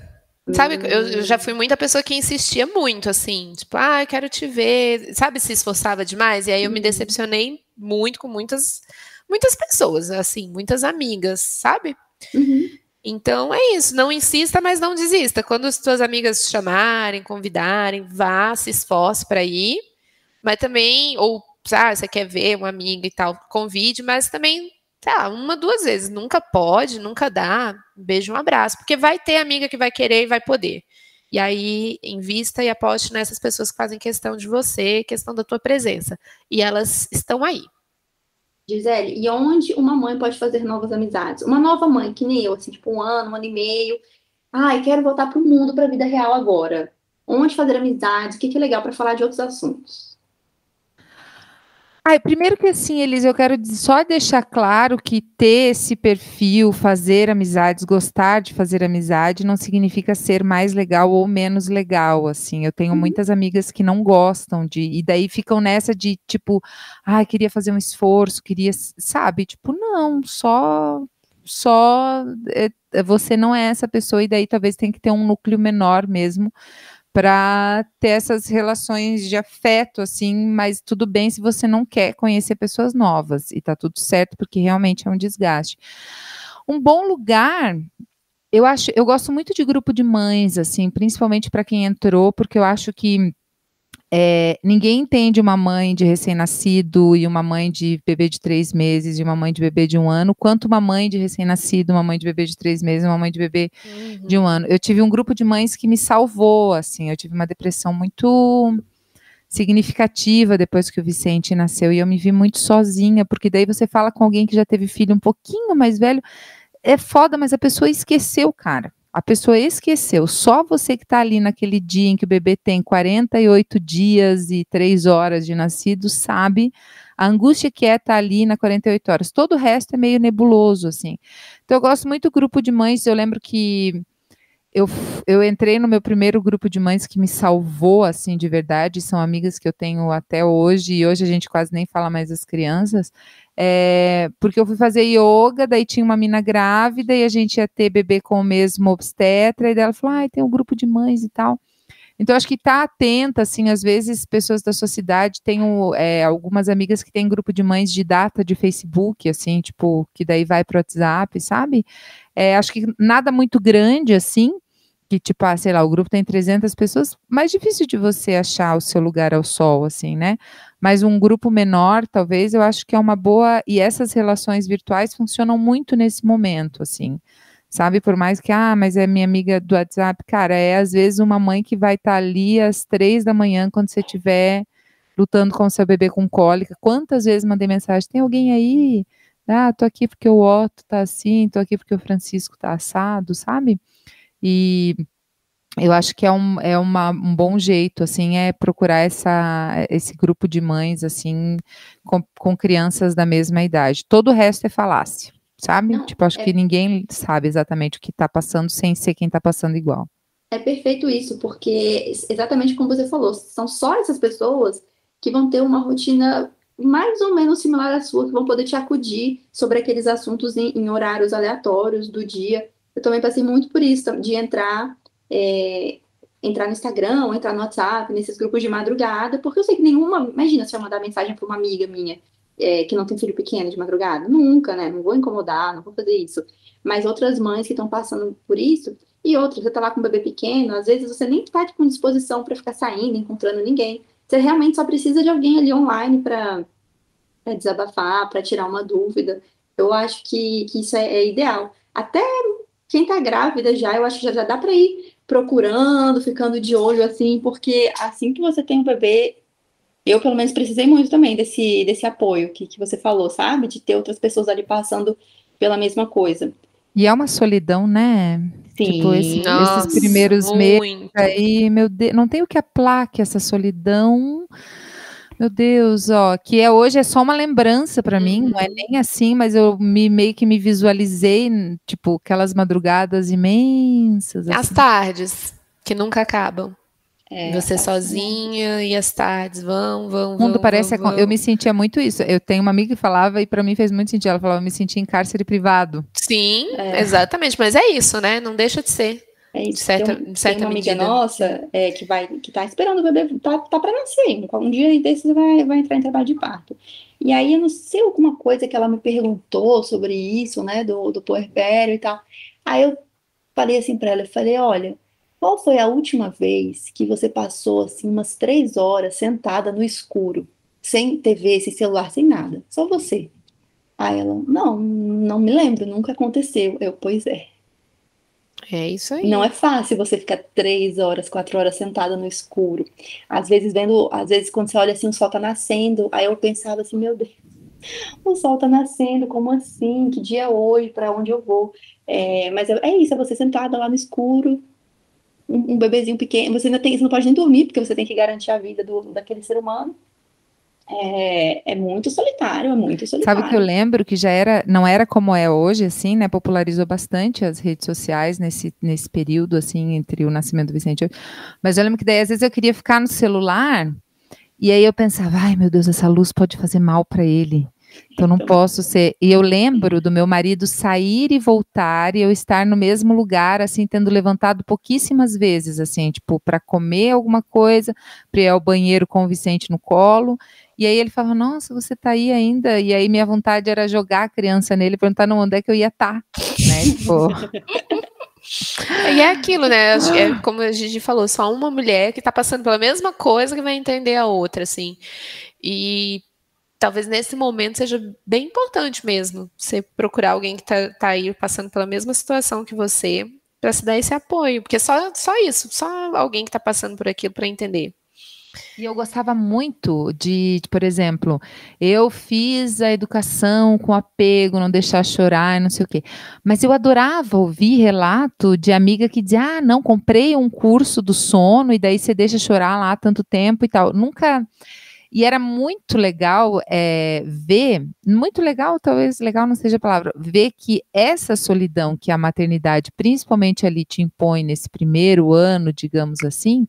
Sabe, eu, eu, já fui muita pessoa que insistia muito, assim, tipo, ah, quero te ver, sabe, se esforçava demais, e aí eu me uhum. decepcionei muito com muitas, muitas pessoas, assim, muitas amigas, sabe? Uhum. Então é isso, não insista, mas não desista. Quando as suas amigas chamarem, convidarem, vá, se esforce para ir, mas também, ou, ah, você quer ver uma amiga e tal, convide, mas também Tá, uma, duas vezes. Nunca pode, nunca dá. Beijo, um abraço. Porque vai ter amiga que vai querer e vai poder. E aí, invista e aposte nessas pessoas que fazem questão de você, questão da tua presença. E elas estão aí. Gisele, e onde uma mãe pode fazer novas amizades? Uma nova mãe, que nem eu, assim, tipo um ano, um ano e meio, Ai, quero voltar para o mundo, para vida real agora. Onde fazer amizades? O que, que é legal para falar de outros assuntos? Ai, primeiro que assim, Elisa, eu quero só deixar claro que ter esse perfil, fazer amizades, gostar de fazer amizade, não significa ser mais legal ou menos legal, assim. Eu tenho uhum. muitas amigas que não gostam de, e daí ficam nessa de tipo, ai, queria fazer um esforço, queria, sabe? Tipo, não, só só é, você não é essa pessoa e daí talvez tem que ter um núcleo menor mesmo para ter essas relações de afeto, assim, mas tudo bem se você não quer conhecer pessoas novas, e tá tudo certo, porque realmente é um desgaste. Um bom lugar, eu acho, eu gosto muito de grupo de mães, assim, principalmente para quem entrou, porque eu acho que é, ninguém entende uma mãe de recém-nascido e uma mãe de bebê de três meses e uma mãe de bebê de um ano, quanto uma mãe de recém-nascido, uma mãe de bebê de três meses, uma mãe de bebê uhum. de um ano. Eu tive um grupo de mães que me salvou, assim, eu tive uma depressão muito significativa depois que o Vicente nasceu e eu me vi muito sozinha, porque daí você fala com alguém que já teve filho um pouquinho mais velho, é foda, mas a pessoa esqueceu, cara. A pessoa esqueceu. Só você que está ali naquele dia em que o bebê tem 48 dias e 3 horas de nascido sabe a angústia que é estar tá ali na 48 horas. Todo o resto é meio nebuloso, assim. Então, eu gosto muito do grupo de mães. Eu lembro que eu, eu entrei no meu primeiro grupo de mães que me salvou, assim, de verdade. São amigas que eu tenho até hoje, e hoje a gente quase nem fala mais das crianças. É, porque eu fui fazer yoga, daí tinha uma mina grávida e a gente ia ter bebê com o mesmo obstetra, e dela falou: ah, tem um grupo de mães e tal. Então, acho que tá atenta, assim, às vezes pessoas da sua cidade, tenho é, algumas amigas que têm grupo de mães de data de Facebook, assim, tipo, que daí vai pro WhatsApp, sabe? É, acho que nada muito grande, assim, que, tipo, ah, sei lá, o grupo tem 300 pessoas, mais difícil de você achar o seu lugar ao sol, assim, né? Mas um grupo menor, talvez, eu acho que é uma boa. E essas relações virtuais funcionam muito nesse momento, assim. Sabe, por mais que, ah, mas é minha amiga do WhatsApp, cara, é às vezes uma mãe que vai estar tá ali às três da manhã, quando você estiver lutando com o seu bebê com cólica. Quantas vezes mandei mensagem? Tem alguém aí? Ah, tô aqui porque o Otto tá assim, tô aqui porque o Francisco tá assado, sabe? E eu acho que é, um, é uma, um bom jeito, assim, é procurar essa, esse grupo de mães, assim, com, com crianças da mesma idade. Todo o resto é falácia, sabe? Não, tipo, acho é... que ninguém sabe exatamente o que está passando sem ser quem está passando igual. É perfeito isso, porque exatamente como você falou, são só essas pessoas que vão ter uma rotina mais ou menos similar à sua, que vão poder te acudir sobre aqueles assuntos em, em horários aleatórios do dia. Eu também passei muito por isso, de entrar é, entrar no Instagram, ou entrar no WhatsApp, nesses grupos de madrugada, porque eu sei que nenhuma. Imagina se eu mandar mensagem para uma amiga minha é, que não tem filho pequeno de madrugada. Nunca, né? Não vou incomodar, não vou fazer isso. Mas outras mães que estão passando por isso, e outras, você tá lá com um bebê pequeno, às vezes você nem tá com disposição para ficar saindo, encontrando ninguém. Você realmente só precisa de alguém ali online para desabafar, para tirar uma dúvida. Eu acho que, que isso é, é ideal. Até quem tá grávida já, eu acho que já, já dá para ir procurando, ficando de olho, assim, porque assim que você tem um bebê, eu pelo menos precisei muito também desse, desse apoio que, que você falou, sabe? De ter outras pessoas ali passando pela mesma coisa. E é uma solidão, né? Sim. Tipo, esse, Nossa, esses primeiros muito. meses aí, meu Deus, não tem o que aplaque essa solidão. Meu Deus, ó, que é hoje é só uma lembrança para uhum. mim, não é uhum. nem assim, mas eu me meio que me visualizei, tipo, aquelas madrugadas imensas. Assim. As tardes, que nunca acabam. É, Você sozinha e as tardes vão, vão, O mundo vão, parece. vão, vão. Eu me sentia muito isso. Eu tenho uma amiga que falava, e para mim fez muito sentido. Ela falava, eu me sentia em cárcere privado. Sim, é. exatamente. Mas é isso, né? Não deixa de ser. É certa, tem, certa tem uma medida. amiga nossa é, que vai que tá esperando o bebê, tá, tá para nascer. Um dia desses vai, vai entrar em trabalho de parto. E aí eu não sei alguma coisa que ela me perguntou sobre isso, né, do, do puerpério e tal. Aí eu falei assim para ela, eu falei, olha, qual foi a última vez que você passou assim umas três horas sentada no escuro, sem TV, sem celular, sem nada, só você? Aí ela, não, não me lembro, nunca aconteceu. Eu, pois é. É isso aí. Não é fácil você ficar três horas, quatro horas sentada no escuro. Às vezes vendo, às vezes quando você olha assim, o sol tá nascendo, aí eu pensava assim, meu Deus, o sol tá nascendo, como assim? Que dia é hoje? Para onde eu vou? É, mas é, é isso, é você sentada lá no escuro, um, um, bebezinho pequeno, você ainda tem, você não pode nem dormir, porque você tem que garantir a vida do, daquele ser humano. É, é, muito solitário, é muito solitário. Sabe que eu lembro que já era, não era como é hoje, assim, né? Popularizou bastante as redes sociais nesse, nesse período, assim, entre o nascimento do Vicente. Mas eu lembro que daí, às vezes, eu queria ficar no celular e aí eu pensava, ai meu Deus, essa luz pode fazer mal para ele. Então não posso ser. E eu lembro do meu marido sair e voltar e eu estar no mesmo lugar, assim, tendo levantado pouquíssimas vezes, assim, tipo, para comer alguma coisa, para ir ao banheiro com o Vicente no colo. E aí ele falava, nossa, você tá aí ainda? E aí minha vontade era jogar a criança nele, perguntar não, onde é que eu ia estar, tá, né? Tipo. E é aquilo, né? É como a gente falou, só uma mulher que tá passando pela mesma coisa que vai entender a outra, assim. E talvez nesse momento seja bem importante mesmo você procurar alguém que está tá aí passando pela mesma situação que você para se dar esse apoio, porque só, só isso, só alguém que está passando por aquilo para entender. E eu gostava muito de, por exemplo, eu fiz a educação com apego, não deixar chorar, não sei o quê. Mas eu adorava ouvir relato de amiga que dizia: ah, não, comprei um curso do sono e daí você deixa chorar lá tanto tempo e tal. Nunca e era muito legal é, ver, muito legal, talvez legal não seja a palavra, ver que essa solidão que a maternidade, principalmente ali, te impõe nesse primeiro ano, digamos assim,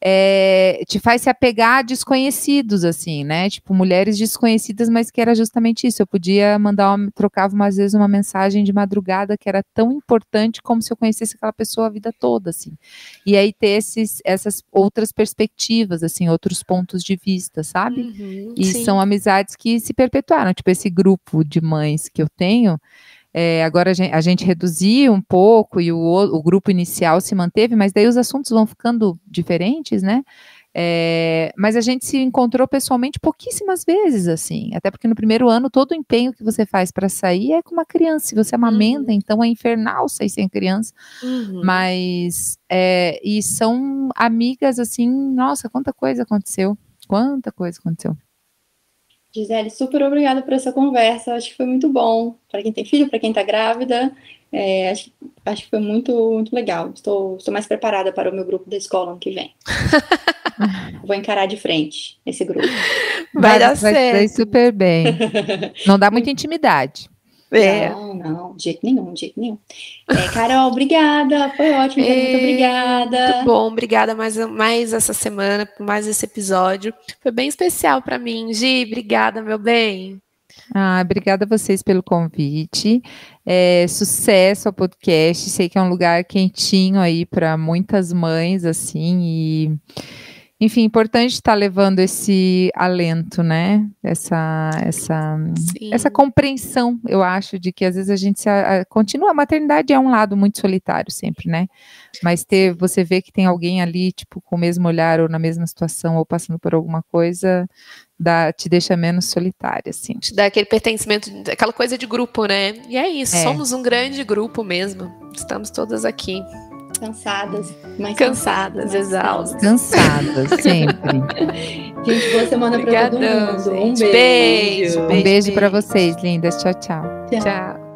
é, te faz se apegar a desconhecidos, assim, né? Tipo, mulheres desconhecidas, mas que era justamente isso. Eu podia mandar, uma, trocava umas vezes uma mensagem de madrugada que era tão importante como se eu conhecesse aquela pessoa a vida toda, assim. E aí ter esses, essas outras perspectivas, assim, outros pontos de vista, sabe? Uhum, e sim. são amizades que se perpetuaram. Tipo, esse grupo de mães que eu tenho, é, agora a gente, a gente, reduziu um pouco e o, o, grupo inicial se manteve, mas daí os assuntos vão ficando diferentes, né? É, mas a gente se encontrou pessoalmente pouquíssimas vezes, assim, até porque no primeiro ano todo o empenho que você faz para sair é com uma criança. Se você amamenta, uhum. então é infernal sair sem criança. Uhum. Mas é, e são amigas assim, nossa, quanta coisa aconteceu, quanta coisa aconteceu. Gisele, super obrigada por essa conversa. Acho que foi muito bom para quem tem filho, para quem está grávida. É, acho, acho, que foi muito, muito legal. Estou, estou mais preparada para o meu grupo da escola ano que vem. Vou encarar de frente esse grupo. Vai, vai dar vai certo. Vai super bem. Não dá muita intimidade. É. Não, não, de jeito nenhum, de jeito nenhum. É, Carol, obrigada, foi ótimo, é, muito obrigada. Muito bom, obrigada mais, mais essa semana, por mais esse episódio. Foi bem especial para mim. Gi, obrigada, meu bem. Ah, obrigada a vocês pelo convite. É, sucesso ao podcast. Sei que é um lugar quentinho aí para muitas mães, assim, e enfim, importante estar tá levando esse alento, né? Essa, essa, essa compreensão, eu acho, de que às vezes a gente se, a, continua. A maternidade é um lado muito solitário sempre, né? Mas ter, você vê que tem alguém ali, tipo, com o mesmo olhar ou na mesma situação ou passando por alguma coisa, dá, te deixa menos solitária, assim. Te dá aquele pertencimento, aquela coisa de grupo, né? E é isso, é. somos um grande grupo mesmo. Estamos todas aqui. Cansadas, mas cansadas, exaustas. Cansadas, sempre. gente, boa semana para todo mundo. Um beijo. beijo. Um beijo, beijo para vocês, lindas. Tchau, tchau. Tchau. tchau.